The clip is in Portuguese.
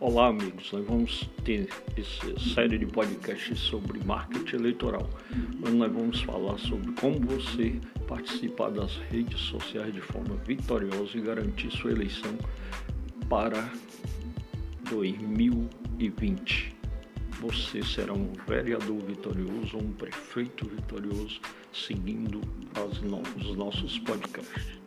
Olá, amigos. Nós vamos ter essa série de podcasts sobre marketing eleitoral. Onde nós vamos falar sobre como você participar das redes sociais de forma vitoriosa e garantir sua eleição para 2020. Você será um vereador vitorioso um prefeito vitorioso seguindo no os nossos podcasts.